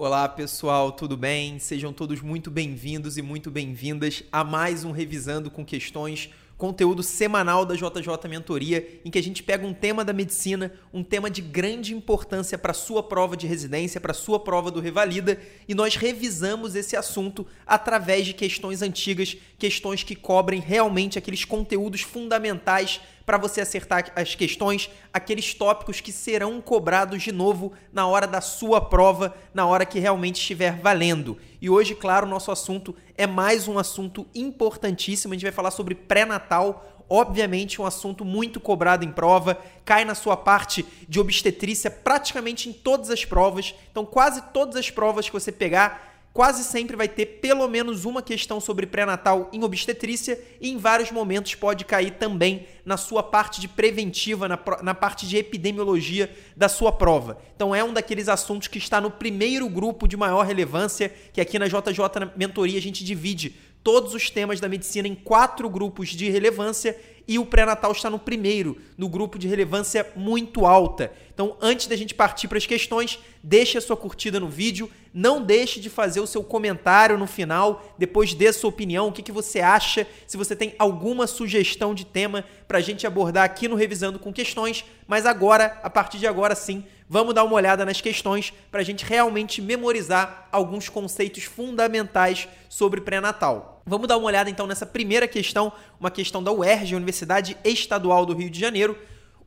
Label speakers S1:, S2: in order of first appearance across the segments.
S1: Olá pessoal, tudo bem? Sejam todos muito bem-vindos e muito bem-vindas a mais um Revisando com Questões conteúdo semanal da JJ Mentoria, em que a gente pega um tema da medicina, um tema de grande importância para sua prova de residência, para sua prova do Revalida, e nós revisamos esse assunto através de questões antigas, questões que cobrem realmente aqueles conteúdos fundamentais para você acertar as questões, aqueles tópicos que serão cobrados de novo na hora da sua prova, na hora que realmente estiver valendo. E hoje, claro, nosso assunto é mais um assunto importantíssimo. A gente vai falar sobre pré-natal, obviamente um assunto muito cobrado em prova, cai na sua parte de obstetrícia praticamente em todas as provas. Então, quase todas as provas que você pegar, quase sempre vai ter pelo menos uma questão sobre pré-natal em obstetrícia e em vários momentos pode cair também na sua parte de preventiva, na, na parte de epidemiologia da sua prova. Então é um daqueles assuntos que está no primeiro grupo de maior relevância, que aqui na JJ Mentoria a gente divide todos os temas da medicina em quatro grupos de relevância e o pré-natal está no primeiro, no grupo de relevância muito alta. Então, antes da gente partir para as questões, deixe a sua curtida no vídeo, não deixe de fazer o seu comentário no final, depois dê sua opinião, o que, que você acha, se você tem alguma sugestão de tema para a gente abordar aqui no Revisando com Questões, mas agora, a partir de agora sim, vamos dar uma olhada nas questões para a gente realmente memorizar alguns conceitos fundamentais sobre pré-natal. Vamos dar uma olhada então nessa primeira questão, uma questão da UERJ, Universidade Estadual do Rio de Janeiro.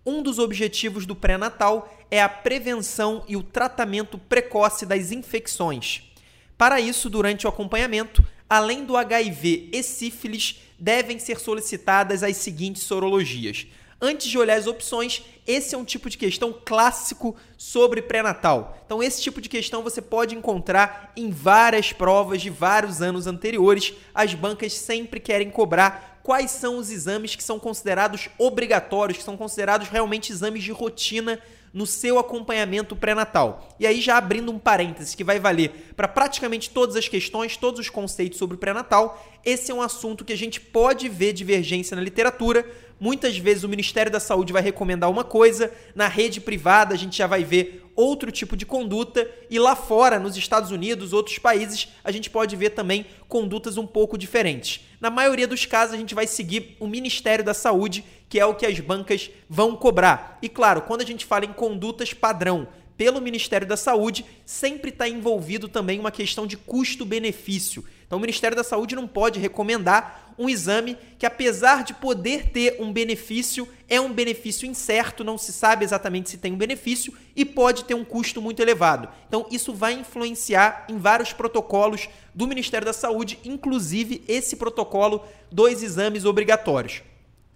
S1: Um dos objetivos do pré-natal é a prevenção e o tratamento precoce das infecções. Para isso, durante o acompanhamento, além do HIV e sífilis, devem ser solicitadas as seguintes sorologias: antes de olhar as opções, esse é um tipo de questão clássico sobre pré-natal. Então, esse tipo de questão você pode encontrar em várias provas de vários anos anteriores. As bancas sempre querem cobrar quais são os exames que são considerados obrigatórios, que são considerados realmente exames de rotina no seu acompanhamento pré-natal. E aí, já abrindo um parênteses que vai valer para praticamente todas as questões, todos os conceitos sobre pré-natal, esse é um assunto que a gente pode ver divergência na literatura. Muitas vezes o Ministério da Saúde vai recomendar uma coisa, na rede privada a gente já vai ver outro tipo de conduta, e lá fora, nos Estados Unidos, outros países, a gente pode ver também condutas um pouco diferentes. Na maioria dos casos, a gente vai seguir o Ministério da Saúde, que é o que as bancas vão cobrar. E claro, quando a gente fala em condutas padrão pelo Ministério da Saúde, sempre está envolvido também uma questão de custo-benefício. Então, o Ministério da Saúde não pode recomendar um exame que, apesar de poder ter um benefício, é um benefício incerto, não se sabe exatamente se tem um benefício e pode ter um custo muito elevado. Então, isso vai influenciar em vários protocolos do Ministério da Saúde, inclusive esse protocolo dos exames obrigatórios.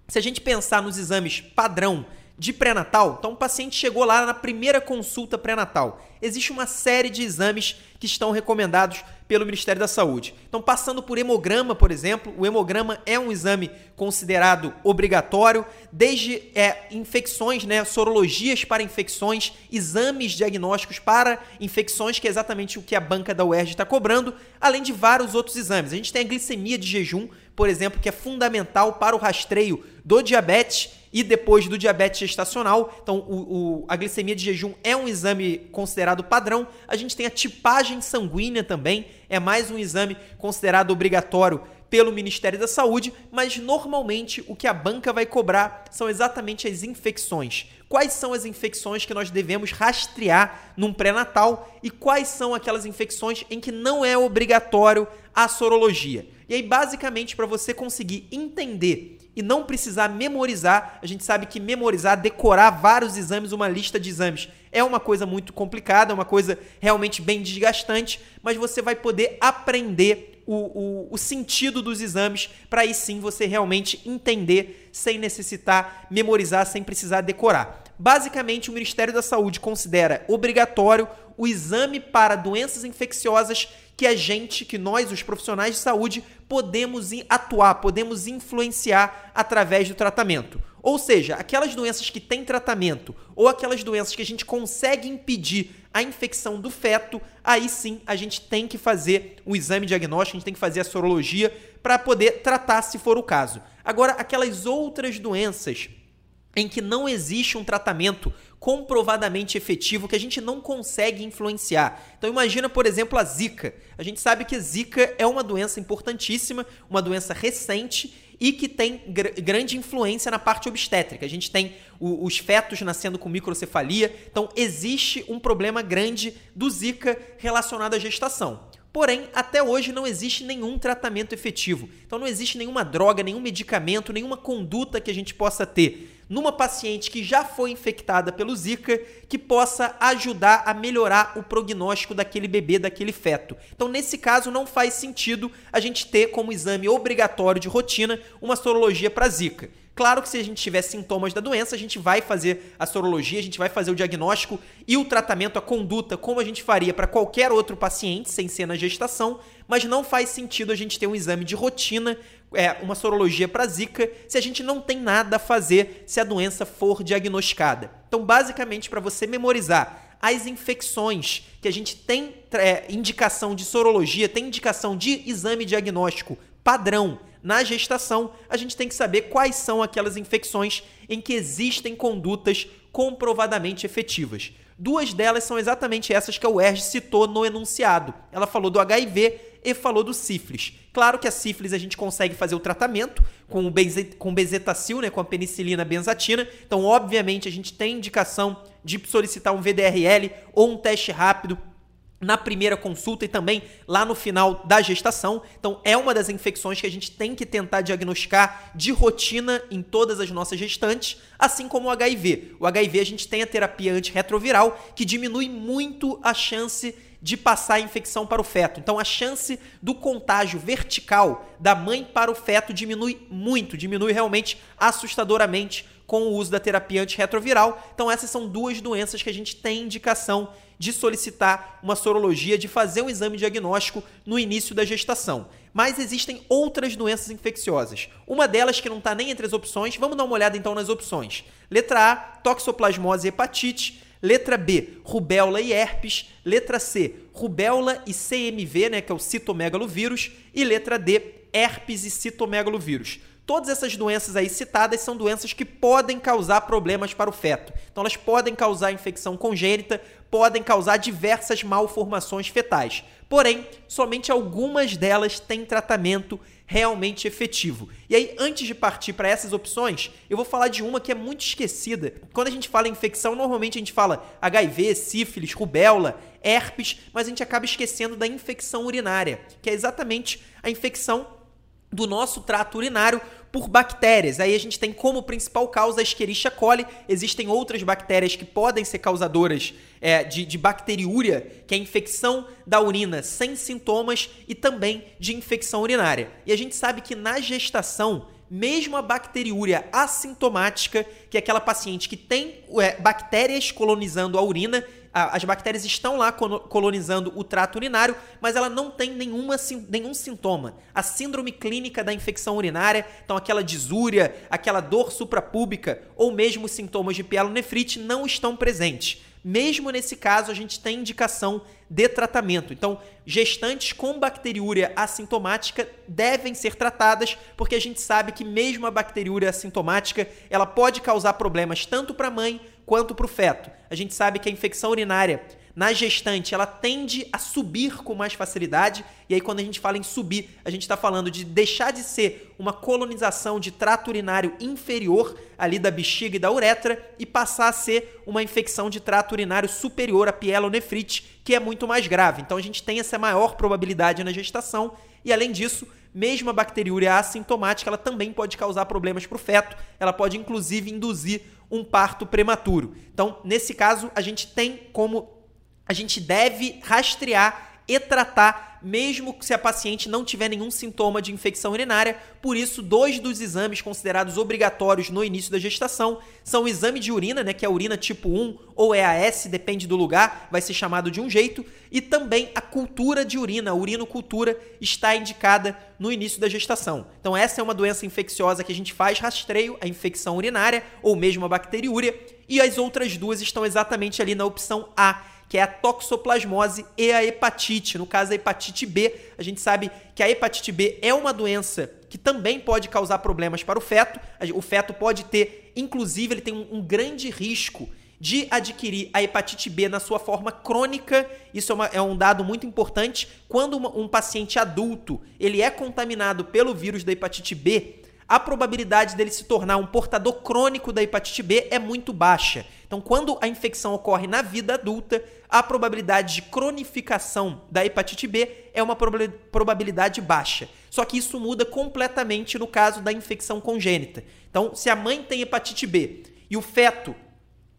S1: Se a gente pensar nos exames padrão de pré-natal, então o paciente chegou lá na primeira consulta pré-natal. Existe uma série de exames que estão recomendados pelo Ministério da Saúde. Então, passando por hemograma, por exemplo, o hemograma é um exame considerado obrigatório, desde é, infecções, né, sorologias para infecções, exames diagnósticos para infecções, que é exatamente o que a banca da UERJ está cobrando, além de vários outros exames. A gente tem a glicemia de jejum, por exemplo, que é fundamental para o rastreio do diabetes e depois do diabetes gestacional. Então, o, o, a glicemia de jejum é um exame considerado padrão. A gente tem a tipagem sanguínea também, é mais um exame considerado obrigatório pelo Ministério da Saúde, mas normalmente o que a banca vai cobrar são exatamente as infecções. Quais são as infecções que nós devemos rastrear num pré-natal e quais são aquelas infecções em que não é obrigatório a sorologia. E aí, basicamente, para você conseguir entender e não precisar memorizar. A gente sabe que memorizar, decorar vários exames, uma lista de exames, é uma coisa muito complicada, é uma coisa realmente bem desgastante, mas você vai poder aprender o, o, o sentido dos exames para aí sim você realmente entender sem necessitar memorizar, sem precisar decorar. Basicamente, o Ministério da Saúde considera obrigatório o exame para doenças infecciosas que a gente, que nós, os profissionais de saúde, podemos atuar, podemos influenciar através do tratamento. Ou seja, aquelas doenças que têm tratamento ou aquelas doenças que a gente consegue impedir a infecção do feto, aí sim a gente tem que fazer o exame diagnóstico, a gente tem que fazer a sorologia para poder tratar se for o caso. Agora, aquelas outras doenças em que não existe um tratamento comprovadamente efetivo que a gente não consegue influenciar. Então imagina, por exemplo, a Zika. A gente sabe que a Zika é uma doença importantíssima, uma doença recente e que tem gr grande influência na parte obstétrica. A gente tem o, os fetos nascendo com microcefalia, então existe um problema grande do Zika relacionado à gestação. Porém, até hoje não existe nenhum tratamento efetivo. Então não existe nenhuma droga, nenhum medicamento, nenhuma conduta que a gente possa ter numa paciente que já foi infectada pelo Zika que possa ajudar a melhorar o prognóstico daquele bebê, daquele feto. Então, nesse caso, não faz sentido a gente ter como exame obrigatório de rotina uma sorologia para Zika. Claro que se a gente tiver sintomas da doença, a gente vai fazer a sorologia, a gente vai fazer o diagnóstico e o tratamento, a conduta, como a gente faria para qualquer outro paciente, sem ser na gestação, mas não faz sentido a gente ter um exame de rotina, é, uma sorologia para Zika, se a gente não tem nada a fazer se a doença for diagnosticada. Então, basicamente, para você memorizar as infecções que a gente tem é, indicação de sorologia, tem indicação de exame diagnóstico padrão na gestação, a gente tem que saber quais são aquelas infecções em que existem condutas comprovadamente efetivas. Duas delas são exatamente essas que a UERJ citou no enunciado. Ela falou do HIV e falou do sífilis. Claro que a sífilis a gente consegue fazer o tratamento com o benze, com bezetacil, né, com a penicilina benzatina. Então, obviamente, a gente tem indicação de solicitar um VDRL ou um teste rápido na primeira consulta e também lá no final da gestação. Então, é uma das infecções que a gente tem que tentar diagnosticar de rotina em todas as nossas gestantes, assim como o HIV. O HIV, a gente tem a terapia antirretroviral, que diminui muito a chance de passar a infecção para o feto. Então, a chance do contágio vertical da mãe para o feto diminui muito, diminui realmente assustadoramente com o uso da terapia antirretroviral. Então, essas são duas doenças que a gente tem indicação de solicitar uma sorologia, de fazer um exame diagnóstico no início da gestação. Mas existem outras doenças infecciosas. Uma delas que não está nem entre as opções, vamos dar uma olhada então nas opções. Letra A, toxoplasmose e hepatite. Letra B, rubéola e herpes. Letra C, rubéola e CMV, né, que é o citomegalovírus. E letra D, herpes e citomegalovírus. Todas essas doenças aí citadas são doenças que podem causar problemas para o feto. Então, elas podem causar infecção congênita, podem causar diversas malformações fetais. Porém, somente algumas delas têm tratamento realmente efetivo. E aí, antes de partir para essas opções, eu vou falar de uma que é muito esquecida. Quando a gente fala em infecção, normalmente a gente fala HIV, sífilis, rubéola, herpes, mas a gente acaba esquecendo da infecção urinária, que é exatamente a infecção do nosso trato urinário por bactérias. Aí a gente tem como principal causa a Escherichia coli. Existem outras bactérias que podem ser causadoras é, de, de bacteriúria, que é a infecção da urina sem sintomas e também de infecção urinária. E a gente sabe que na gestação, mesmo a bacteriúria assintomática, que é aquela paciente que tem é, bactérias colonizando a urina, as bactérias estão lá colonizando o trato urinário, mas ela não tem nenhuma, nenhum sintoma. A síndrome clínica da infecção urinária, então aquela disúria, aquela dor suprapúbica ou mesmo sintomas de pielonefrite não estão presentes. Mesmo nesse caso, a gente tem indicação de tratamento. Então, gestantes com bacteriúria assintomática devem ser tratadas, porque a gente sabe que mesmo a bacteriúria assintomática, ela pode causar problemas tanto para a mãe quanto para o feto. A gente sabe que a infecção urinária na gestante ela tende a subir com mais facilidade. E aí, quando a gente fala em subir, a gente está falando de deixar de ser uma colonização de trato urinário inferior ali da bexiga e da uretra e passar a ser uma infecção de trato urinário superior, a pielonefrite, que é muito mais grave. Então, a gente tem essa maior probabilidade na gestação. E além disso, mesmo a bacteriúria assintomática, ela também pode causar problemas para o feto. Ela pode, inclusive, induzir um parto prematuro. Então, nesse caso, a gente tem como a gente deve rastrear e tratar mesmo se a paciente não tiver nenhum sintoma de infecção urinária. Por isso, dois dos exames considerados obrigatórios no início da gestação são o exame de urina, né, que é a urina tipo 1 ou EAS, depende do lugar, vai ser chamado de um jeito, e também a cultura de urina, a urinocultura está indicada no início da gestação. Então essa é uma doença infecciosa que a gente faz rastreio, a infecção urinária ou mesmo a bacteriúria, e as outras duas estão exatamente ali na opção A que é a toxoplasmose e a hepatite. No caso, a hepatite B, a gente sabe que a hepatite B é uma doença que também pode causar problemas para o feto. O feto pode ter, inclusive, ele tem um, grande risco de adquirir a hepatite B na sua forma crônica. Isso é, uma, é um dado muito importante. Quando uma, um paciente adulto ele é contaminado pelo vírus da hepatite B, a probabilidade dele se tornar um portador crônico da hepatite B é muito baixa. Então, quando a infecção ocorre na vida adulta, a probabilidade de cronificação da hepatite B é uma probabilidade baixa. Só que isso muda completamente no caso da infecção congênita. Então, se a mãe tem hepatite B e o feto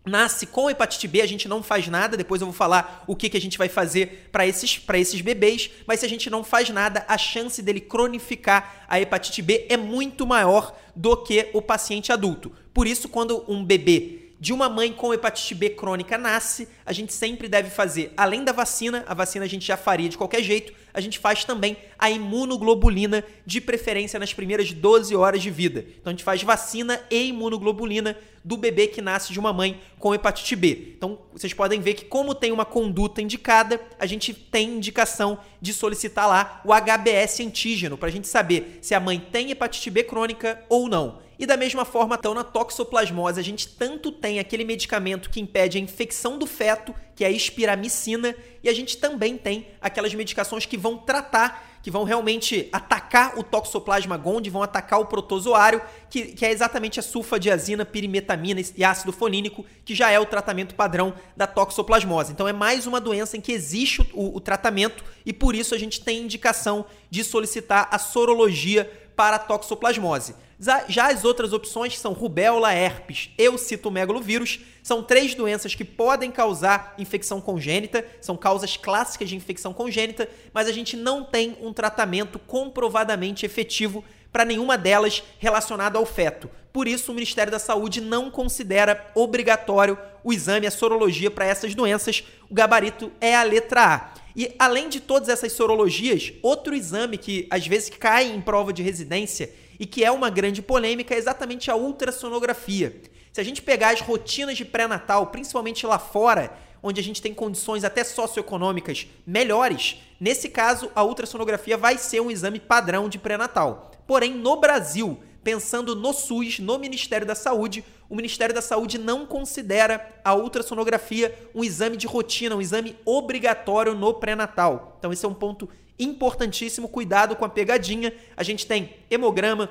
S1: nasce com hepatite B, a gente não faz nada. Depois eu vou falar o que, que a gente vai fazer para esses, esses bebês. Mas se a gente não faz nada, a chance dele cronificar a hepatite B é muito maior do que o paciente adulto. Por isso, quando um bebê de uma mãe com hepatite B crônica nasce, a gente sempre deve fazer, além da vacina, a vacina a gente já faria de qualquer jeito, a gente faz também a imunoglobulina, de preferência nas primeiras 12 horas de vida. Então a gente faz vacina e imunoglobulina do bebê que nasce de uma mãe com hepatite B. Então vocês podem ver que, como tem uma conduta indicada, a gente tem indicação de solicitar lá o HBS antígeno, para a gente saber se a mãe tem hepatite B crônica ou não. E da mesma forma, então, na toxoplasmose, a gente tanto tem aquele medicamento que impede a infecção do feto, que é a espiramicina, e a gente também tem aquelas medicações que vão tratar, que vão realmente atacar o toxoplasma gondii, vão atacar o protozoário, que, que é exatamente a sulfadiazina, pirimetamina e ácido folínico, que já é o tratamento padrão da toxoplasmose. Então é mais uma doença em que existe o, o tratamento e por isso a gente tem indicação de solicitar a sorologia para a toxoplasmose. Já as outras opções são rubéola, herpes e o citomegalovírus. São três doenças que podem causar infecção congênita, são causas clássicas de infecção congênita, mas a gente não tem um tratamento comprovadamente efetivo para nenhuma delas relacionada ao feto. Por isso, o Ministério da Saúde não considera obrigatório o exame, a sorologia para essas doenças. O gabarito é a letra A. E além de todas essas sorologias, outro exame que às vezes cai em prova de residência e que é uma grande polêmica é exatamente a ultrassonografia. Se a gente pegar as rotinas de pré-natal, principalmente lá fora, onde a gente tem condições até socioeconômicas melhores, nesse caso a ultrassonografia vai ser um exame padrão de pré-natal. Porém, no Brasil, pensando no SUS, no Ministério da Saúde, o Ministério da Saúde não considera a ultrassonografia um exame de rotina, um exame obrigatório no pré-natal. Então esse é um ponto importantíssimo, cuidado com a pegadinha. A gente tem hemograma,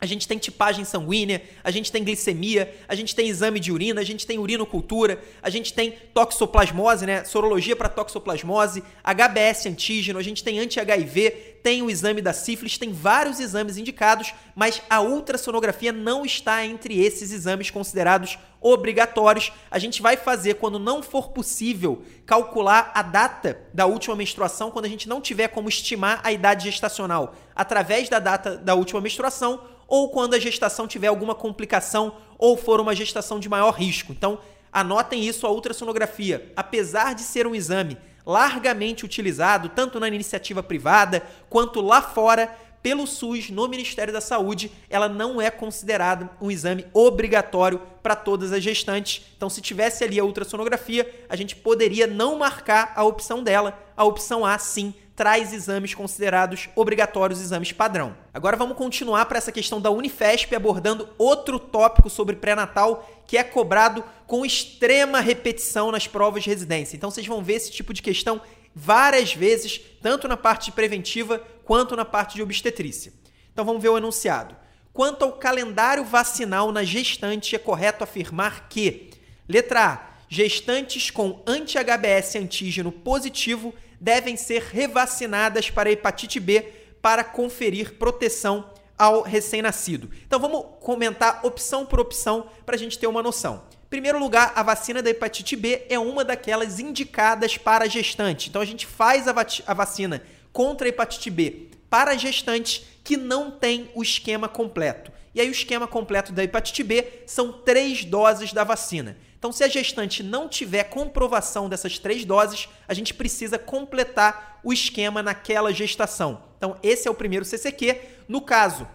S1: a gente tem tipagem sanguínea, a gente tem glicemia, a gente tem exame de urina, a gente tem urinocultura, a gente tem toxoplasmose, né? Sorologia para toxoplasmose, HBS antígeno, a gente tem anti-HIV, tem o exame da sífilis, tem vários exames indicados, mas a ultrassonografia não está entre esses exames considerados obrigatórios. A gente vai fazer quando não for possível calcular a data da última menstruação, quando a gente não tiver como estimar a idade gestacional através da data da última menstruação ou quando a gestação tiver alguma complicação ou for uma gestação de maior risco. Então, anotem isso, a ultrassonografia, apesar de ser um exame largamente utilizado tanto na iniciativa privada quanto lá fora pelo SUS no Ministério da Saúde, ela não é considerada um exame obrigatório para todas as gestantes. Então, se tivesse ali a ultrassonografia, a gente poderia não marcar a opção dela. A opção A, sim, traz exames considerados obrigatórios, exames padrão. Agora vamos continuar para essa questão da Unifesp, abordando outro tópico sobre pré-natal que é cobrado com extrema repetição nas provas de residência. Então vocês vão ver esse tipo de questão várias vezes, tanto na parte preventiva quanto na parte de obstetrícia. Então vamos ver o enunciado. Quanto ao calendário vacinal na gestante, é correto afirmar que, letra A, gestantes com anti-HBS antígeno positivo devem ser revacinadas para hepatite B para conferir proteção ao recém-nascido. Então vamos comentar opção por opção para a gente ter uma noção. Em primeiro lugar, a vacina da hepatite B é uma daquelas indicadas para gestante. Então a gente faz a, a vacina contra a hepatite B para gestantes que não tem o esquema completo. E aí o esquema completo da hepatite B são três doses da vacina. Então, se a gestante não tiver comprovação dessas três doses, a gente precisa completar o esquema naquela gestação. Então, esse é o primeiro CCQ. No caso,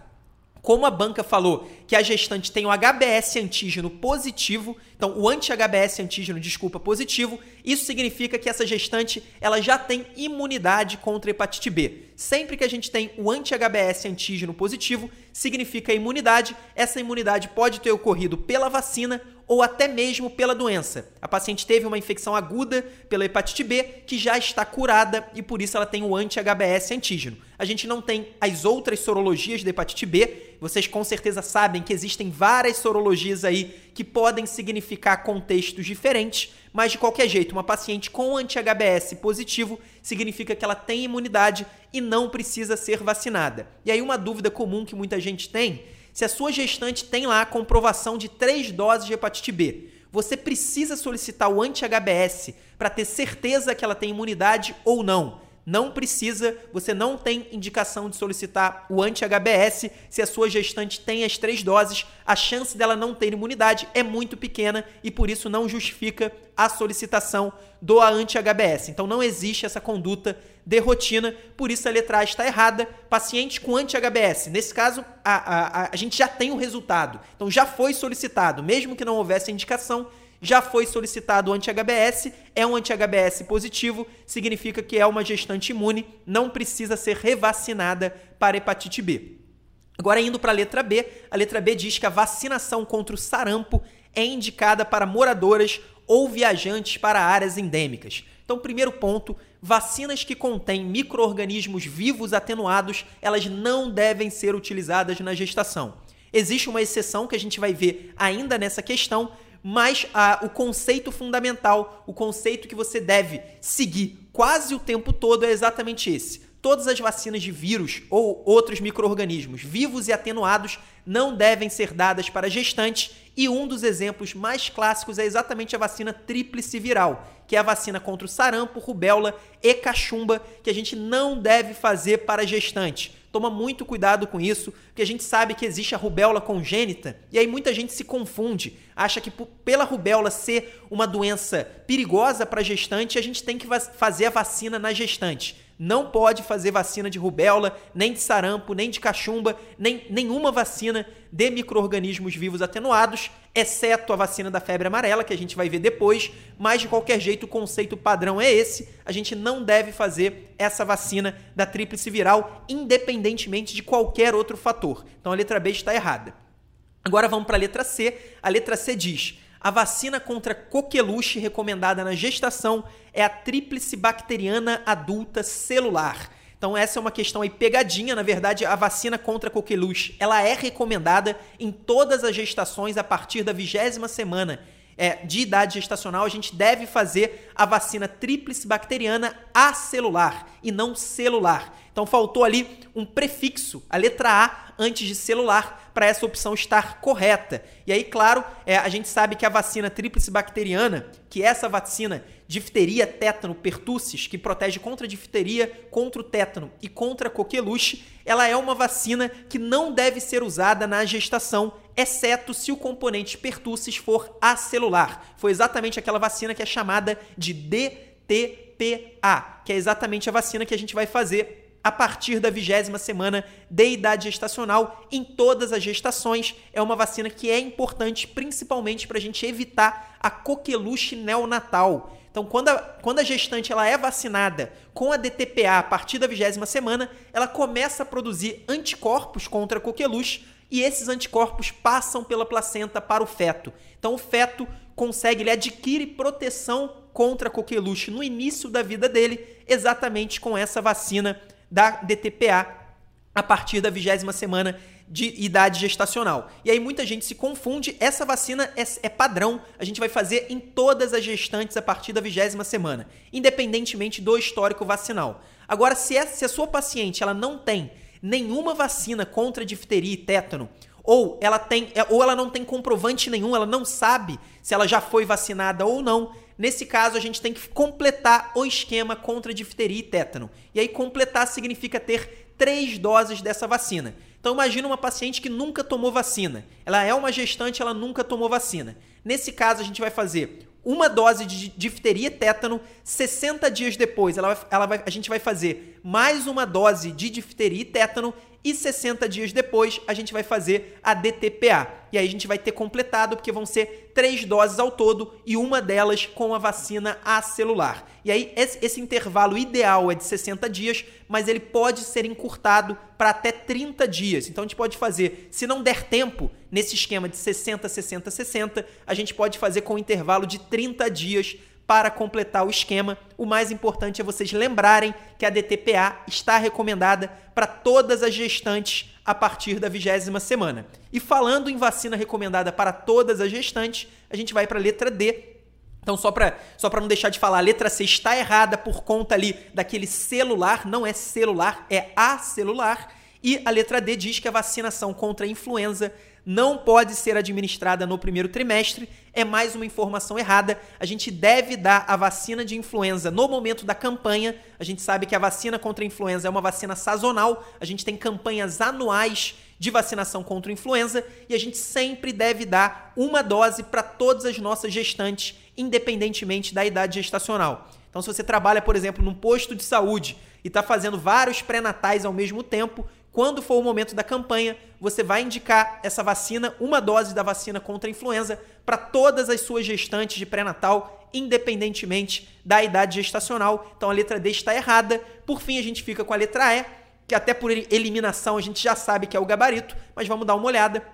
S1: como a banca falou que a gestante tem o HBS antígeno positivo, então o anti-HBS antígeno, desculpa, positivo, isso significa que essa gestante ela já tem imunidade contra hepatite B. Sempre que a gente tem o anti-HBS antígeno positivo, significa imunidade. Essa imunidade pode ter ocorrido pela vacina ou até mesmo pela doença. A paciente teve uma infecção aguda pela hepatite B que já está curada e por isso ela tem o anti-HBS antígeno. A gente não tem as outras sorologias da hepatite B. Vocês com certeza sabem que existem várias sorologias aí que podem significar contextos diferentes, mas de qualquer jeito, uma paciente com anti-HBS positivo significa que ela tem imunidade e não precisa ser vacinada. E aí uma dúvida comum que muita gente tem se a sua gestante tem lá a comprovação de três doses de hepatite B, você precisa solicitar o anti-HBS para ter certeza que ela tem imunidade ou não. Não precisa, você não tem indicação de solicitar o anti-HBS se a sua gestante tem as três doses. A chance dela não ter imunidade é muito pequena e por isso não justifica a solicitação do anti-HBS. Então não existe essa conduta de rotina, por isso a letra A está errada. Paciente com anti-HBS, nesse caso a, a, a gente já tem o resultado, então já foi solicitado, mesmo que não houvesse indicação já foi solicitado o anti-HBS, é um anti-HBS positivo, significa que é uma gestante imune, não precisa ser revacinada para hepatite B. Agora, indo para a letra B, a letra B diz que a vacinação contra o sarampo é indicada para moradoras ou viajantes para áreas endêmicas. Então, primeiro ponto, vacinas que contêm micro-organismos vivos atenuados, elas não devem ser utilizadas na gestação. Existe uma exceção que a gente vai ver ainda nessa questão, mas ah, o conceito fundamental, o conceito que você deve seguir quase o tempo todo é exatamente esse. Todas as vacinas de vírus ou outros micro-organismos vivos e atenuados não devem ser dadas para gestantes, e um dos exemplos mais clássicos é exatamente a vacina tríplice viral, que é a vacina contra o sarampo, rubéola e cachumba, que a gente não deve fazer para gestante. Toma muito cuidado com isso, porque a gente sabe que existe a rubéola congênita e aí muita gente se confunde, acha que pela rubéola ser uma doença perigosa para gestante, a gente tem que fazer a vacina na gestante não pode fazer vacina de rubéola, nem de sarampo, nem de cachumba, nem nenhuma vacina de micro-organismos vivos atenuados, exceto a vacina da febre amarela, que a gente vai ver depois, mas de qualquer jeito o conceito padrão é esse, a gente não deve fazer essa vacina da tríplice viral, independentemente de qualquer outro fator. Então a letra B está errada. Agora vamos para a letra C. A letra C diz: a vacina contra coqueluche recomendada na gestação é a tríplice bacteriana adulta celular. Então essa é uma questão aí pegadinha, na verdade a vacina contra coqueluche, ela é recomendada em todas as gestações a partir da vigésima semana é, de idade gestacional, a gente deve fazer a vacina tríplice bacteriana acelular e não celular. Então faltou ali um prefixo, a letra A, antes de celular, para essa opção estar correta. E aí, claro, é, a gente sabe que a vacina tríplice bacteriana, que é essa vacina difteria, tétano, pertussis, que protege contra a difteria, contra o tétano e contra a coqueluche, ela é uma vacina que não deve ser usada na gestação, exceto se o componente pertussis for acelular. Foi exatamente aquela vacina que é chamada de DTPA, que é exatamente a vacina que a gente vai fazer a partir da vigésima semana de idade gestacional em todas as gestações. É uma vacina que é importante principalmente para a gente evitar a coqueluche neonatal. Então, quando a, quando a gestante ela é vacinada com a DTPA a partir da vigésima semana, ela começa a produzir anticorpos contra a coqueluche e esses anticorpos passam pela placenta para o feto. Então, o feto consegue, ele adquire proteção contra a coqueluche no início da vida dele, exatamente com essa vacina da DTPA a partir da vigésima semana de idade gestacional. E aí muita gente se confunde, essa vacina é, é, padrão, a gente vai fazer em todas as gestantes a partir da vigésima semana, independentemente do histórico vacinal. Agora, se, é, se a sua paciente ela não tem nenhuma vacina contra difteria e tétano, ou ela tem, é, ou ela não tem comprovante nenhum, ela não sabe se ela já foi vacinada ou não, Nesse caso, a gente tem que completar o esquema contra difteria e tétano. E aí, completar significa ter três doses dessa vacina. Então, imagina uma paciente que nunca tomou vacina. Ela é uma gestante, ela nunca tomou vacina. Nesse caso, a gente vai fazer uma dose de difteria e tétano. 60 dias depois, ela vai, ela vai, a gente vai fazer mais uma dose de difteria e tétano. E 60 dias depois a gente vai fazer a DTPA. E aí a gente vai ter completado, porque vão ser três doses ao todo e uma delas com a vacina acelular. E aí esse intervalo ideal é de 60 dias, mas ele pode ser encurtado para até 30 dias. Então a gente pode fazer, se não der tempo, nesse esquema de 60, 60, 60, a gente pode fazer com um intervalo de 30 dias para completar o esquema. O mais importante é vocês lembrarem que a DTPA está recomendada para todas as gestantes a partir da vigésima semana. E falando em vacina recomendada para todas as gestantes, a gente vai para a letra D. Então, só para só não deixar de falar, a letra C está errada por conta ali daquele celular, não é celular, é acelular. E a letra D diz que a vacinação contra a influenza não pode ser administrada no primeiro trimestre. É mais uma informação errada. A gente deve dar a vacina de influenza no momento da campanha. A gente sabe que a vacina contra a influenza é uma vacina sazonal. A gente tem campanhas anuais de vacinação contra a influenza e a gente sempre deve dar uma dose para todas as nossas gestantes, independentemente da idade gestacional. Então, se você trabalha, por exemplo, num posto de saúde e está fazendo vários pré-natais ao mesmo tempo, quando for o momento da campanha, você vai indicar essa vacina, uma dose da vacina contra a influenza, para todas as suas gestantes de pré-natal, independentemente da idade gestacional. Então a letra D está errada. Por fim, a gente fica com a letra E, que até por eliminação a gente já sabe que é o gabarito, mas vamos dar uma olhada.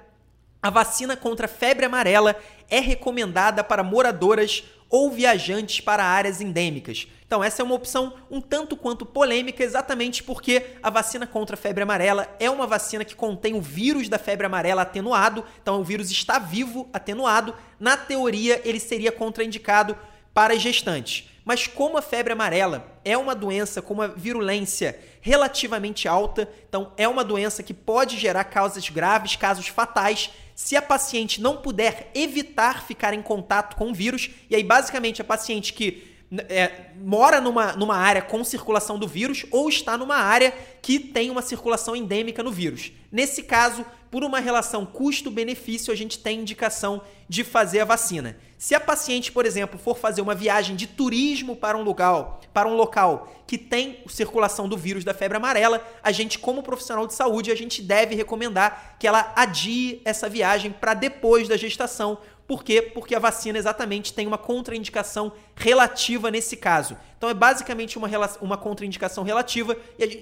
S1: A vacina contra febre amarela é recomendada para moradoras ou viajantes para áreas endêmicas. Então, essa é uma opção um tanto quanto polêmica, exatamente porque a vacina contra a febre amarela é uma vacina que contém o vírus da febre amarela atenuado, então o vírus está vivo, atenuado. Na teoria, ele seria contraindicado para gestantes. Mas como a febre amarela é uma doença com uma virulência relativamente alta, então é uma doença que pode gerar causas graves, casos fatais, se a paciente não puder evitar ficar em contato com o vírus, e aí basicamente a paciente que é, mora numa, numa área com circulação do vírus ou está numa área que tem uma circulação endêmica no vírus. Nesse caso, por uma relação custo-benefício, a gente tem indicação de fazer a vacina. Se a paciente, por exemplo, for fazer uma viagem de turismo para um local, para um local que tem circulação do vírus da febre amarela, a gente, como profissional de saúde, a gente deve recomendar que ela adie essa viagem para depois da gestação, por quê? Porque a vacina exatamente tem uma contraindicação relativa nesse caso. Então é basicamente uma, uma contraindicação relativa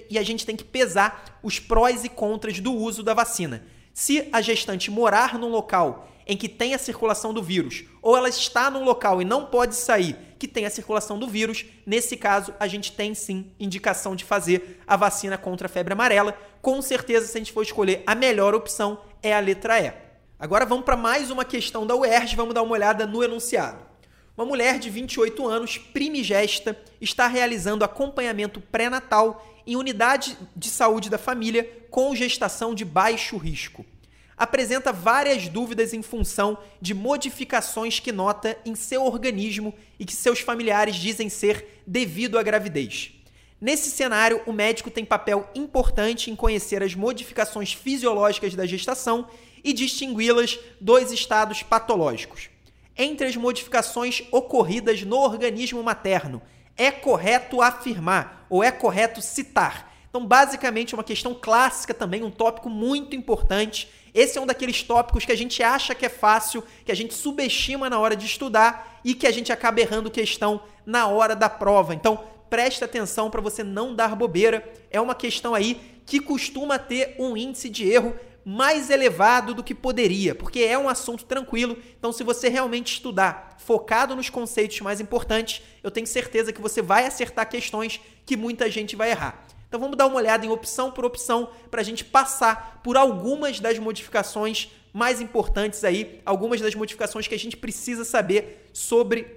S1: e a gente tem que pesar os prós e contras do uso da vacina. Se a gestante morar num local em que tem a circulação do vírus, ou ela está num local e não pode sair que tem a circulação do vírus, nesse caso a gente tem sim indicação de fazer a vacina contra a febre amarela. Com certeza, se a gente for escolher a melhor opção, é a letra E. Agora vamos para mais uma questão da UERJ, vamos dar uma olhada no enunciado. Uma mulher de 28 anos, primigesta, está realizando acompanhamento pré-natal em unidade de saúde da família com gestação de baixo risco. Apresenta várias dúvidas em função de modificações que nota em seu organismo e que seus familiares dizem ser devido à gravidez. Nesse cenário, o médico tem papel importante em conhecer as modificações fisiológicas da gestação e distingui-las dos estados patológicos. Entre as modificações ocorridas no organismo materno, é correto afirmar ou é correto citar. Então, basicamente, uma questão clássica também, um tópico muito importante. Esse é um daqueles tópicos que a gente acha que é fácil, que a gente subestima na hora de estudar e que a gente acaba errando questão na hora da prova. Então, preste atenção para você não dar bobeira. É uma questão aí que costuma ter um índice de erro mais elevado do que poderia, porque é um assunto tranquilo. Então, se você realmente estudar focado nos conceitos mais importantes, eu tenho certeza que você vai acertar questões que muita gente vai errar. Então, vamos dar uma olhada em opção por opção para a gente passar por algumas das modificações mais importantes aí, algumas das modificações que a gente precisa saber sobre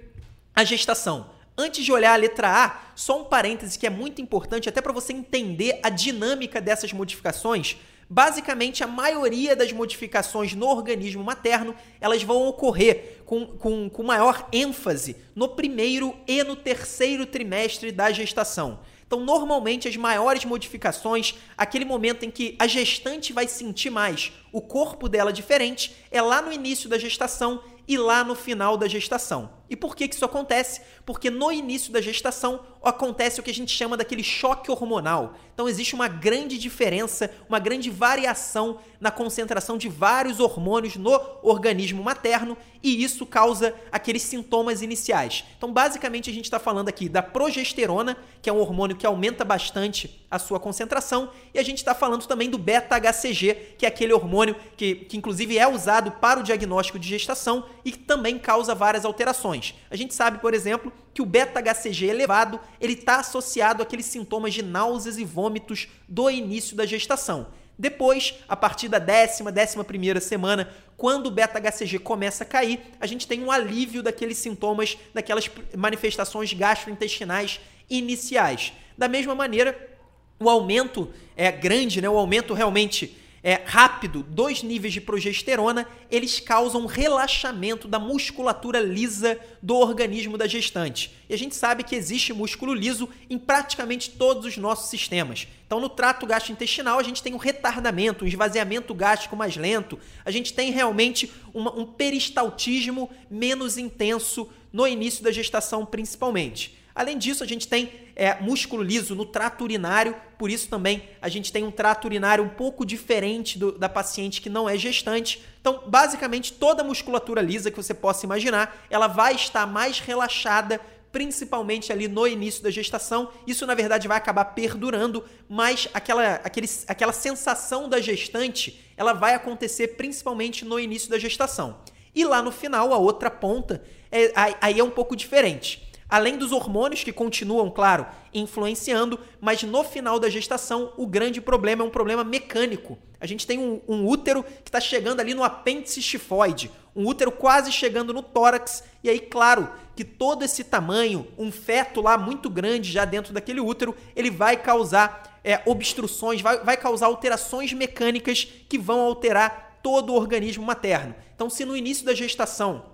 S1: a gestação. Antes de olhar a letra A, só um parêntese que é muito importante até para você entender a dinâmica dessas modificações. Basicamente, a maioria das modificações no organismo materno elas vão ocorrer com, com, com maior ênfase no primeiro e no terceiro trimestre da gestação. Então, normalmente, as maiores modificações, aquele momento em que a gestante vai sentir mais o corpo dela diferente, é lá no início da gestação e lá no final da gestação. E por que, que isso acontece? Porque no início da gestação acontece o que a gente chama daquele choque hormonal. Então existe uma grande diferença, uma grande variação na concentração de vários hormônios no organismo materno e isso causa aqueles sintomas iniciais. Então, basicamente, a gente está falando aqui da progesterona, que é um hormônio que aumenta bastante a sua concentração, e a gente está falando também do beta-HCG, que é aquele hormônio que, que, inclusive, é usado para o diagnóstico de gestação e que também causa várias alterações. A gente sabe, por exemplo, que o beta-HCG elevado ele está associado àqueles sintomas de náuseas e vômitos do início da gestação. Depois, a partir da décima, décima primeira semana, quando o beta-HCG começa a cair, a gente tem um alívio daqueles sintomas, daquelas manifestações gastrointestinais iniciais. Da mesma maneira, o aumento é grande, né? O aumento realmente é, rápido dos níveis de progesterona, eles causam relaxamento da musculatura lisa do organismo da gestante. E a gente sabe que existe músculo liso em praticamente todos os nossos sistemas. Então, no trato gastrointestinal, a gente tem um retardamento, um esvaziamento gástrico mais lento, a gente tem realmente uma, um peristaltismo menos intenso no início da gestação, principalmente. Além disso, a gente tem é, músculo liso no trato urinário, por isso também a gente tem um trato urinário um pouco diferente do, da paciente que não é gestante. Então, basicamente, toda a musculatura lisa que você possa imaginar, ela vai estar mais relaxada, principalmente ali no início da gestação. Isso, na verdade, vai acabar perdurando, mas aquela, aquele, aquela sensação da gestante, ela vai acontecer principalmente no início da gestação. E lá no final, a outra ponta, é, aí é um pouco diferente além dos hormônios que continuam, claro, influenciando, mas no final da gestação o grande problema é um problema mecânico. A gente tem um, um útero que está chegando ali no apêndice tifoide, um útero quase chegando no tórax, e aí, claro, que todo esse tamanho, um feto lá muito grande já dentro daquele útero, ele vai causar é, obstruções, vai, vai causar alterações mecânicas que vão alterar todo o organismo materno. Então, se no início da gestação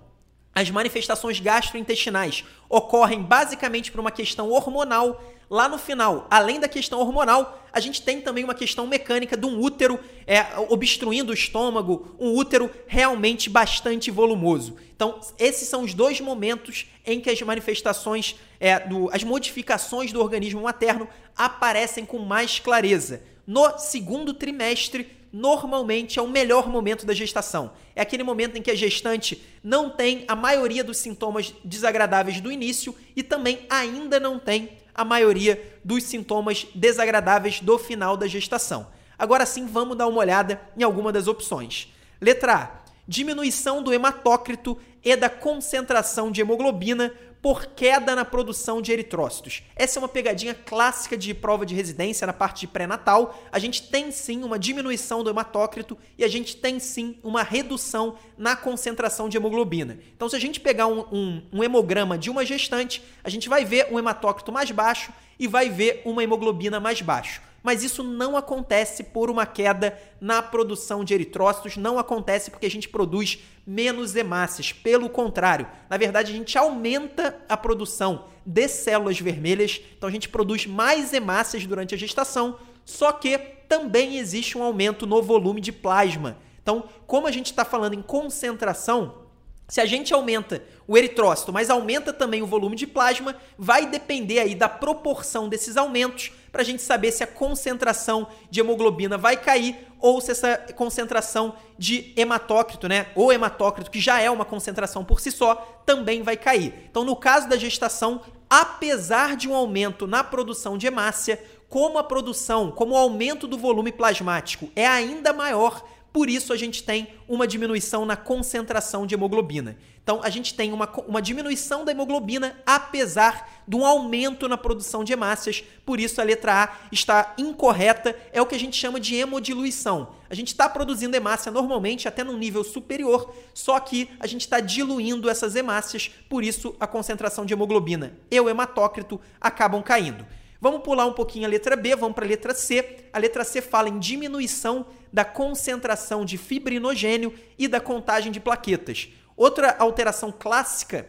S1: as manifestações gastrointestinais ocorrem basicamente por uma questão hormonal. Lá no final, além da questão hormonal, a gente tem também uma questão mecânica de um útero é, obstruindo o estômago, um útero realmente bastante volumoso. Então, esses são os dois momentos em que as manifestações, é, do, as modificações do organismo materno aparecem com mais clareza. No segundo trimestre, normalmente é o melhor momento da gestação. É aquele momento em que a gestante não tem a maioria dos sintomas desagradáveis do início e também ainda não tem a maioria dos sintomas desagradáveis do final da gestação. Agora sim, vamos dar uma olhada em alguma das opções. Letra A: diminuição do hematócrito e da concentração de hemoglobina por queda na produção de eritrócitos. Essa é uma pegadinha clássica de prova de residência na parte de pré-natal. A gente tem sim uma diminuição do hematócrito e a gente tem sim uma redução na concentração de hemoglobina. Então, se a gente pegar um, um, um hemograma de uma gestante, a gente vai ver um hematócrito mais baixo e vai ver uma hemoglobina mais baixo mas isso não acontece por uma queda na produção de eritrócitos, não acontece porque a gente produz menos hemácias. Pelo contrário, na verdade, a gente aumenta a produção de células vermelhas, então a gente produz mais hemácias durante a gestação, só que também existe um aumento no volume de plasma. Então, como a gente está falando em concentração, se a gente aumenta o eritrócito, mas aumenta também o volume de plasma, vai depender aí da proporção desses aumentos para a gente saber se a concentração de hemoglobina vai cair ou se essa concentração de hematócrito, né, ou hematócrito, que já é uma concentração por si só, também vai cair. Então, no caso da gestação, apesar de um aumento na produção de hemácia, como a produção, como o aumento do volume plasmático é ainda maior, por isso a gente tem uma diminuição na concentração de hemoglobina. Então a gente tem uma, uma diminuição da hemoglobina apesar de um aumento na produção de hemácias. Por isso a letra A está incorreta. É o que a gente chama de hemodiluição. A gente está produzindo hemácia normalmente até num nível superior, só que a gente está diluindo essas hemácias. Por isso a concentração de hemoglobina e o hematócrito acabam caindo. Vamos pular um pouquinho a letra B, vamos para a letra C. A letra C fala em diminuição da concentração de fibrinogênio e da contagem de plaquetas. Outra alteração clássica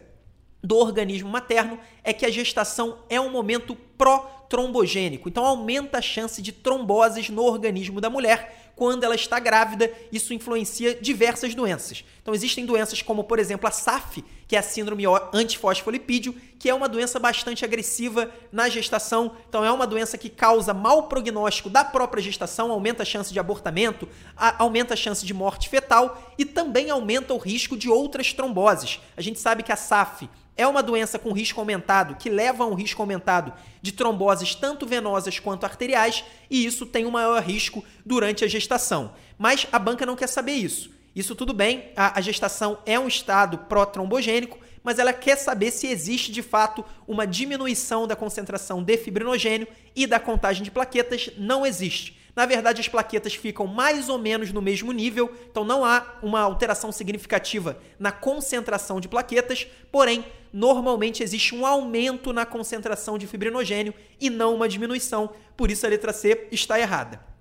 S1: do organismo materno é que a gestação é um momento pró-trombogênico. Então aumenta a chance de tromboses no organismo da mulher quando ela está grávida, isso influencia diversas doenças. Então existem doenças como, por exemplo, a SAF, que é a síndrome antifosfolipídio, que é uma doença bastante agressiva na gestação. Então é uma doença que causa mau prognóstico da própria gestação, aumenta a chance de abortamento, a, aumenta a chance de morte fetal e também aumenta o risco de outras tromboses. A gente sabe que a SAF é uma doença com risco aumentado, que leva a um risco aumentado de tromboses tanto venosas quanto arteriais, e isso tem um maior risco durante a gestação. Mas a banca não quer saber isso. Isso tudo bem, a, a gestação é um estado pró-trombogênico, mas ela quer saber se existe de fato uma diminuição da concentração de fibrinogênio e da contagem de plaquetas. Não existe. Na verdade, as plaquetas ficam mais ou menos no mesmo nível, então não há uma alteração significativa na concentração de plaquetas, porém, normalmente existe um aumento na concentração de fibrinogênio e não uma diminuição, por isso a letra C está errada.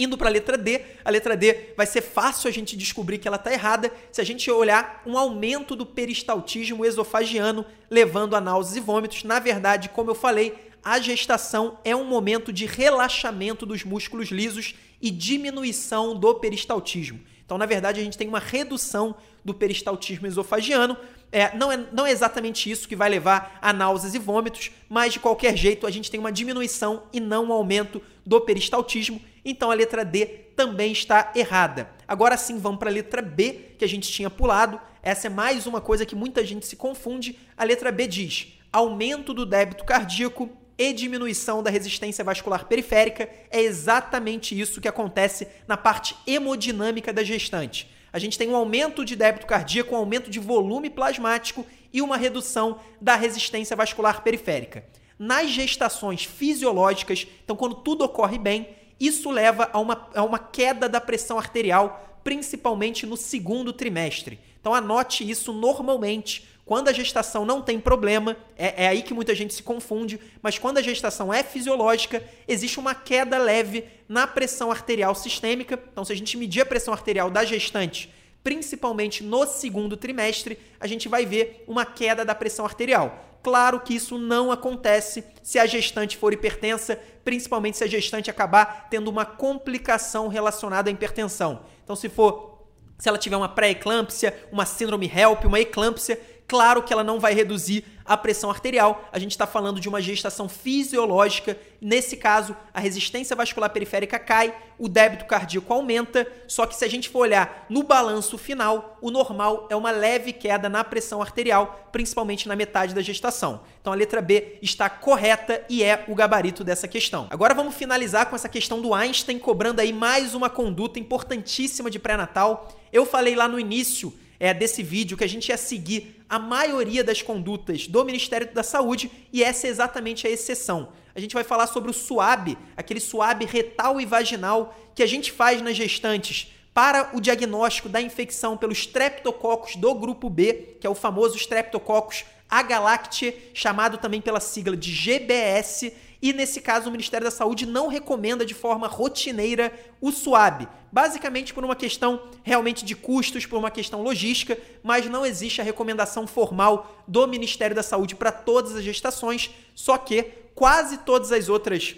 S1: Indo para a letra D, a letra D vai ser fácil a gente descobrir que ela está errada se a gente olhar um aumento do peristaltismo esofagiano, levando a náuseas e vômitos. Na verdade, como eu falei, a gestação é um momento de relaxamento dos músculos lisos e diminuição do peristaltismo. Então, na verdade, a gente tem uma redução do peristaltismo esofagiano. É, não, é, não é exatamente isso que vai levar a náuseas e vômitos, mas de qualquer jeito a gente tem uma diminuição e não um aumento do peristaltismo. Então a letra D também está errada. Agora sim, vamos para a letra B, que a gente tinha pulado. Essa é mais uma coisa que muita gente se confunde. A letra B diz: aumento do débito cardíaco e diminuição da resistência vascular periférica. É exatamente isso que acontece na parte hemodinâmica da gestante. A gente tem um aumento de débito cardíaco, um aumento de volume plasmático e uma redução da resistência vascular periférica. Nas gestações fisiológicas, então quando tudo ocorre bem, isso leva a uma, a uma queda da pressão arterial, principalmente no segundo trimestre. Então anote isso normalmente quando a gestação não tem problema, é, é, aí que muita gente se confunde, mas quando a gestação é fisiológica, existe uma queda leve na pressão arterial sistêmica. Então, se a gente medir a pressão arterial da gestante, principalmente no segundo trimestre, a gente vai ver uma queda da pressão arterial. Claro que isso não acontece se a gestante for hipertensa, principalmente se a gestante acabar tendo uma complicação relacionada à hipertensão. Então, se for se ela tiver uma pré-eclâmpsia, uma síndrome HELP, uma eclâmpsia, Claro que ela não vai reduzir a pressão arterial, a gente está falando de uma gestação fisiológica. Nesse caso, a resistência vascular periférica cai, o débito cardíaco aumenta. Só que se a gente for olhar no balanço final, o normal é uma leve queda na pressão arterial, principalmente na metade da gestação. Então a letra B está correta e é o gabarito dessa questão. Agora vamos finalizar com essa questão do Einstein cobrando aí mais uma conduta importantíssima de pré-natal. Eu falei lá no início é, desse vídeo que a gente ia seguir a maioria das condutas do Ministério da Saúde e essa é exatamente a exceção. A gente vai falar sobre o SUAB, aquele SUAB retal e vaginal que a gente faz nas gestantes para o diagnóstico da infecção pelos streptococcus do grupo B, que é o famoso Streptococcus agalactiae, chamado também pela sigla de GBS, e nesse caso o Ministério da Saúde não recomenda de forma rotineira o SUAB, basicamente por uma questão realmente de custos, por uma questão logística, mas não existe a recomendação formal do Ministério da Saúde para todas as gestações, só que quase todas as outras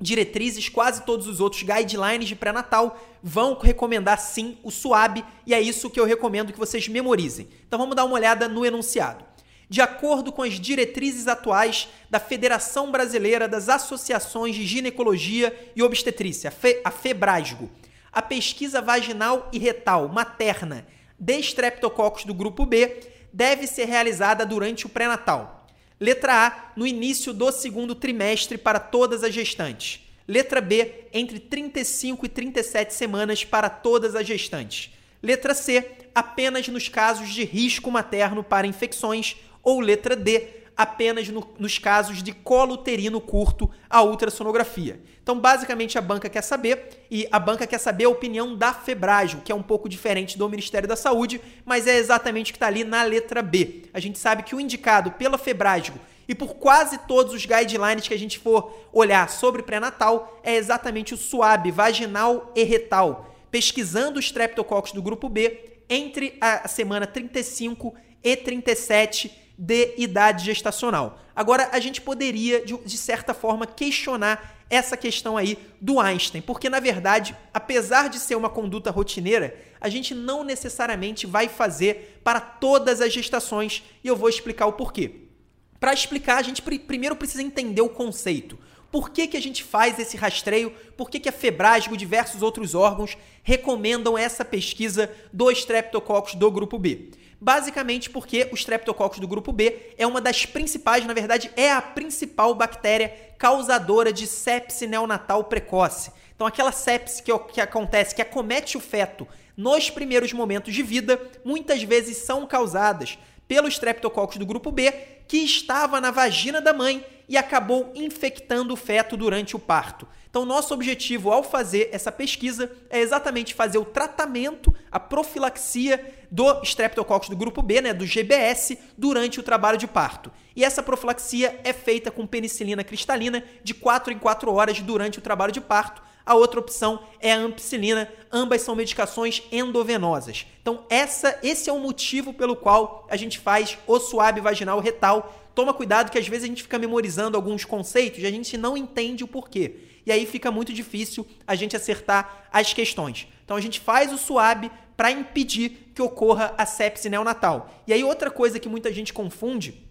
S1: diretrizes, quase todos os outros guidelines de pré-natal vão recomendar sim o SUAB, e é isso que eu recomendo que vocês memorizem. Então vamos dar uma olhada no enunciado de acordo com as diretrizes atuais da Federação Brasileira das Associações de Ginecologia e Obstetrícia, a FEBRASGO. A pesquisa vaginal e retal materna de estreptococcus do grupo B deve ser realizada durante o pré-natal. Letra A, no início do segundo trimestre para todas as gestantes. Letra B, entre 35 e 37 semanas para todas as gestantes. Letra C, apenas nos casos de risco materno para infecções ou letra D, apenas no, nos casos de colo uterino curto, a ultrassonografia. Então, basicamente, a banca quer saber, e a banca quer saber a opinião da Febrajo, que é um pouco diferente do Ministério da Saúde, mas é exatamente o que está ali na letra B. A gente sabe que o indicado pela Febrajo e por quase todos os guidelines que a gente for olhar sobre pré-natal é exatamente o SUAB, vaginal e retal, pesquisando os streptococcus do grupo B entre a semana 35 e 37 de idade gestacional. Agora, a gente poderia, de, de certa forma, questionar essa questão aí do Einstein, porque na verdade, apesar de ser uma conduta rotineira, a gente não necessariamente vai fazer para todas as gestações e eu vou explicar o porquê. Para explicar, a gente primeiro precisa entender o conceito. Por que, que a gente faz esse rastreio? Por que, que a Febrasgo e diversos outros órgãos recomendam essa pesquisa do Streptococcus do grupo B? Basicamente porque o Streptococcus do grupo B é uma das principais, na verdade, é a principal bactéria causadora de sepse neonatal precoce. Então, aquela sepse que, que acontece, que acomete o feto nos primeiros momentos de vida, muitas vezes são causadas pelo Streptococcus do grupo B, que estava na vagina da mãe e acabou infectando o feto durante o parto. Então, nosso objetivo ao fazer essa pesquisa é exatamente fazer o tratamento, a profilaxia do Streptococcus do grupo B, né, do GBS, durante o trabalho de parto. E essa profilaxia é feita com penicilina cristalina de 4 em 4 horas durante o trabalho de parto, a outra opção é a ampicilina. Ambas são medicações endovenosas. Então, essa, esse é o motivo pelo qual a gente faz o suave vaginal retal. Toma cuidado que às vezes a gente fica memorizando alguns conceitos e a gente não entende o porquê. E aí fica muito difícil a gente acertar as questões. Então a gente faz o suave para impedir que ocorra a sepse neonatal. E aí outra coisa que muita gente confunde,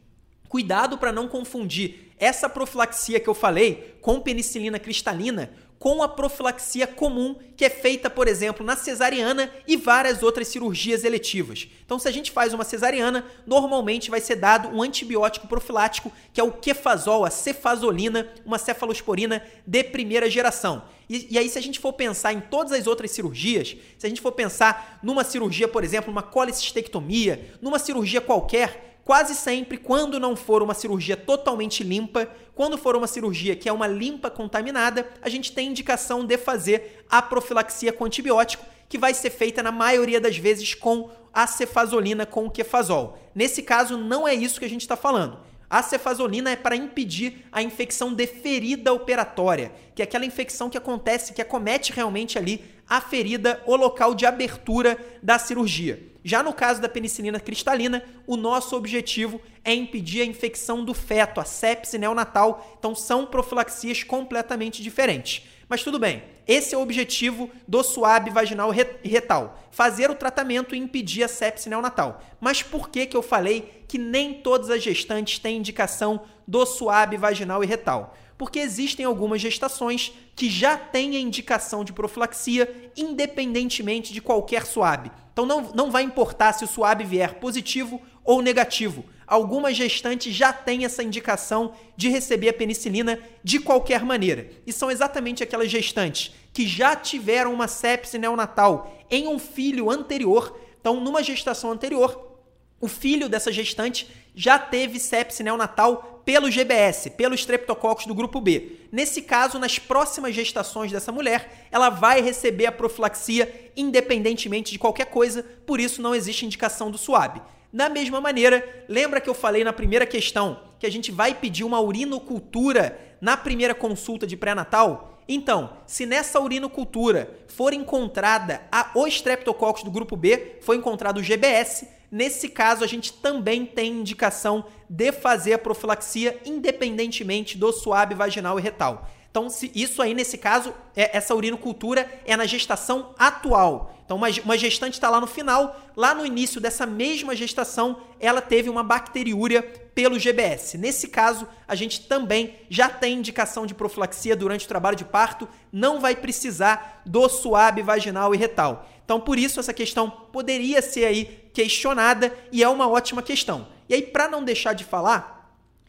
S1: cuidado para não confundir essa profilaxia que eu falei com penicilina cristalina com a profilaxia comum que é feita, por exemplo, na cesariana e várias outras cirurgias eletivas. Então, se a gente faz uma cesariana, normalmente vai ser dado um antibiótico profilático, que é o quefazol, a cefazolina, uma cefalosporina de primeira geração. E, e, aí, se a gente for pensar em todas as outras cirurgias, se a gente for pensar numa cirurgia, por exemplo, uma colicistectomia, numa cirurgia qualquer, quase sempre, quando não for uma cirurgia totalmente limpa, quando for uma cirurgia que é uma limpa contaminada, a gente tem indicação de fazer a profilaxia com antibiótico, que vai ser feita na maioria das vezes com a cefazolina com o quefazol. Nesse caso, não é isso que a gente está falando. A cefazolina é para impedir a infecção de ferida operatória, que é aquela infecção que acontece, que acomete realmente ali a ferida, o local de abertura da cirurgia. Já no caso da penicilina cristalina, o nosso objetivo é impedir a infecção do feto, a sepse neonatal. Então são profilaxias completamente diferentes. Mas tudo bem, esse é o objetivo do suave vaginal e retal, fazer o tratamento e impedir a sepse neonatal. Mas por que que eu falei que nem todas as gestantes têm indicação do suave vaginal e retal? Porque existem algumas gestações que já têm a indicação de profilaxia independentemente de qualquer SUAB. Então não, não vai importar se o SUAB vier positivo ou negativo. Algumas gestantes já têm essa indicação de receber a penicilina de qualquer maneira. E são exatamente aquelas gestantes que já tiveram uma sepse neonatal em um filho anterior. Então, numa gestação anterior, o filho dessa gestante já teve sepse neonatal pelo GBS, pelo Streptococcus do grupo B. Nesse caso, nas próximas gestações dessa mulher, ela vai receber a profilaxia independentemente de qualquer coisa, por isso não existe indicação do SUAB. Da mesma maneira, lembra que eu falei na primeira questão que a gente vai pedir uma urinocultura na primeira consulta de pré-natal? Então, se nessa urinocultura for encontrada a o Streptococcus do grupo B, foi encontrado o GBS, Nesse caso, a gente também tem indicação de fazer a profilaxia independentemente do suave vaginal e retal. Então, isso aí, nesse caso, é, essa urinocultura é na gestação atual. Então, uma, uma gestante está lá no final, lá no início dessa mesma gestação, ela teve uma bacteriúria pelo GBS. Nesse caso, a gente também já tem indicação de profilaxia durante o trabalho de parto, não vai precisar do suave vaginal e retal. Então, por isso, essa questão poderia ser aí questionada e é uma ótima questão. E aí, para não deixar de falar,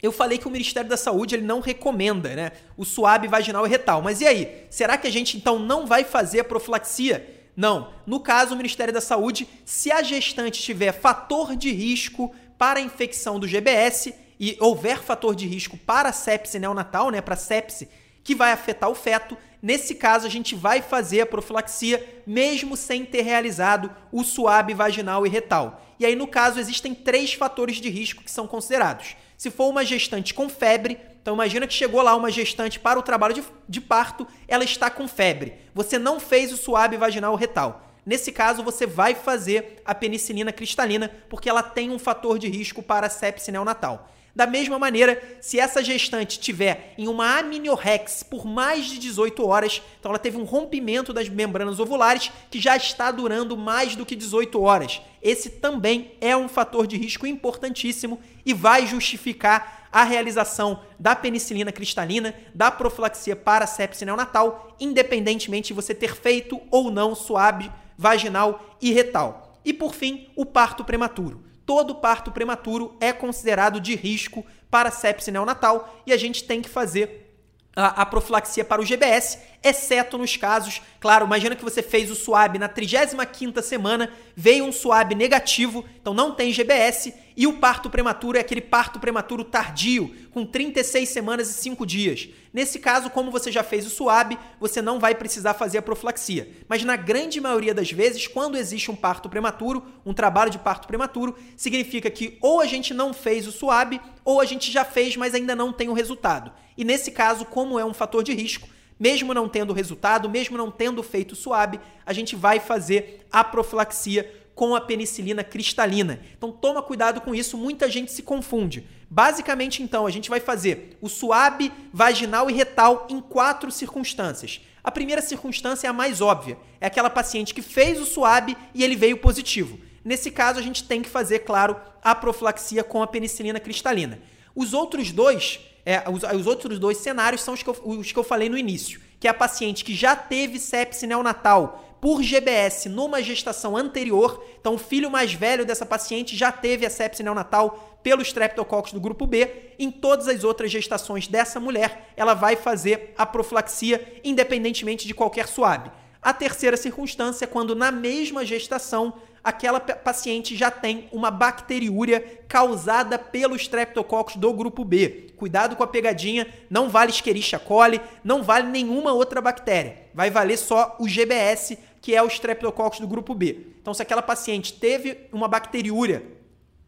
S1: eu falei que o Ministério da Saúde ele não recomenda né, o suave vaginal e retal. Mas e aí? Será que a gente então não vai fazer a profilaxia? Não. No caso, o Ministério da Saúde, se a gestante tiver fator de risco para a infecção do GBS e houver fator de risco para sepse neonatal, né, para sepse que vai afetar o feto, nesse caso a gente vai fazer a profilaxia mesmo sem ter realizado o suave vaginal e retal. E aí no caso existem três fatores de risco que são considerados. Se for uma gestante com febre, então imagina que chegou lá uma gestante para o trabalho de, de parto, ela está com febre. Você não fez o suave vaginal retal. Nesse caso, você vai fazer a penicilina cristalina, porque ela tem um fator de risco para a sepse neonatal. Da mesma maneira, se essa gestante tiver em uma amniorrex por mais de 18 horas, então ela teve um rompimento das membranas ovulares que já está durando mais do que 18 horas. Esse também é um fator de risco importantíssimo e vai justificar a realização da penicilina cristalina, da profilaxia para sepse neonatal, independentemente de você ter feito ou não suave vaginal e retal. E por fim, o parto prematuro todo parto prematuro é considerado de risco para sepse neonatal e a gente tem que fazer a, a, profilaxia para o GBS, exceto nos casos, claro, imagina que você fez o SUAB na 35ª semana, veio um SUAB negativo, então não tem GBS, e o parto prematuro é aquele parto prematuro tardio, com 36 semanas e 5 dias. Nesse caso, como você já fez o SUAB, você não vai precisar fazer a profilaxia. Mas na grande maioria das vezes, quando existe um parto prematuro, um trabalho de parto prematuro, significa que ou a gente não fez o SUAB, ou a gente já fez, mas ainda não tem o resultado. E nesse caso, como é um fator de risco, mesmo não tendo resultado, mesmo não tendo feito SUAB, a gente vai fazer a profilaxia com a penicilina cristalina. Então toma cuidado com isso, muita gente se confunde. Basicamente, então, a gente vai fazer o suave vaginal e retal em quatro circunstâncias. A primeira circunstância é a mais óbvia, é aquela paciente que fez o suave e ele veio positivo. Nesse caso, a gente tem que fazer, claro, a profilaxia com a penicilina cristalina. Os outros dois, é, os, os, outros dois cenários são os que, eu, os que eu falei no início, que é a paciente que já teve sepse neonatal, por GBS numa gestação anterior. Então, o filho mais velho dessa paciente já teve a sepse neonatal pelo streptococcus do grupo B. Em todas as outras gestações dessa mulher, ela vai fazer a profilaxia independentemente de qualquer suave. A terceira circunstância é quando na mesma gestação aquela paciente já tem uma bacteriúria causada pelo streptococcus do grupo B. Cuidado com a pegadinha, não vale Escherichia coli, não vale nenhuma outra bactéria. Vai valer só o GBS, que é o Streptococcus do grupo B. Então, se aquela paciente teve uma bacteriúria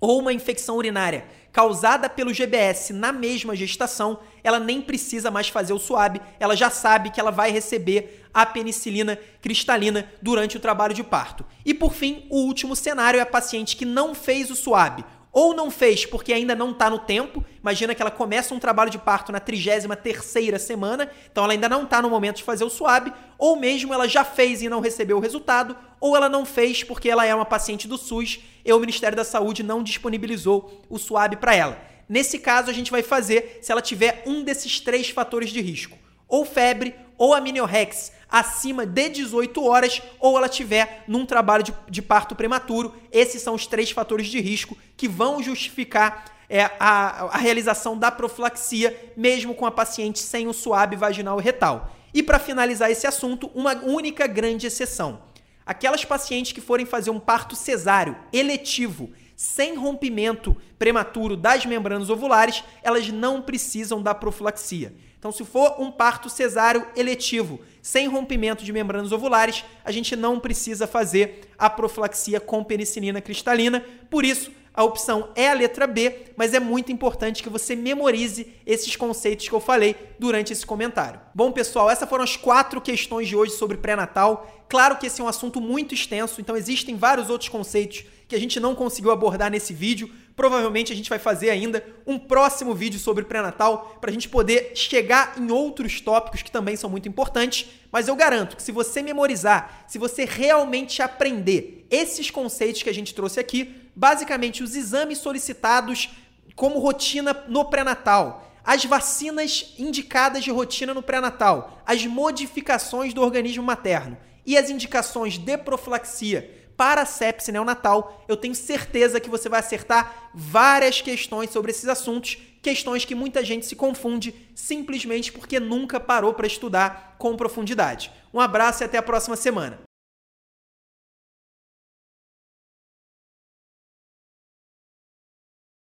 S1: ou uma infecção urinária causada pelo GBS na mesma gestação, ela nem precisa mais fazer o SUAB, ela já sabe que ela vai receber a penicilina cristalina durante o trabalho de parto. E por fim, o último cenário é a paciente que não fez o SUAB ou não fez porque ainda não está no tempo. Imagina que ela começa um trabalho de parto na 33ª semana, então ela ainda não está no momento de fazer o SUAB, ou mesmo ela já fez e não recebeu o resultado, ou ela não fez porque ela é uma paciente do SUS. E o Ministério da Saúde não disponibilizou o SUAB para ela. Nesse caso, a gente vai fazer se ela tiver um desses três fatores de risco: ou febre, ou amniorrex acima de 18 horas ou ela tiver num trabalho de, de parto prematuro. Esses são os três fatores de risco que vão justificar é, a, a realização da profilaxia, mesmo com a paciente sem o suave vaginal retal. E para finalizar esse assunto, uma única grande exceção. Aquelas pacientes que forem fazer um parto cesáreo eletivo, sem rompimento prematuro das membranas ovulares, elas não precisam da profilaxia. Então, se for um parto cesáreo eletivo, sem rompimento de membranas ovulares, a gente não precisa fazer a profilaxia com penicilina cristalina. Por isso, a opção é a letra B, mas é muito importante que você memorize esses conceitos que eu falei durante esse comentário. Bom, pessoal, essas foram as quatro questões de hoje sobre pré-natal. Claro que esse é um assunto muito extenso, então existem vários outros conceitos que a gente não conseguiu abordar nesse vídeo. Provavelmente a gente vai fazer ainda um próximo vídeo sobre pré-natal para a gente poder chegar em outros tópicos que também são muito importantes. Mas eu garanto que se você memorizar, se você realmente aprender esses conceitos que a gente trouxe aqui, basicamente os exames solicitados como rotina no pré-natal, as vacinas indicadas de rotina no pré-natal, as modificações do organismo materno e as indicações de profilaxia para a sepse neonatal, eu tenho certeza que você vai acertar várias questões sobre esses assuntos, questões que muita gente se confunde simplesmente porque nunca parou para estudar com profundidade. Um abraço e até a próxima semana.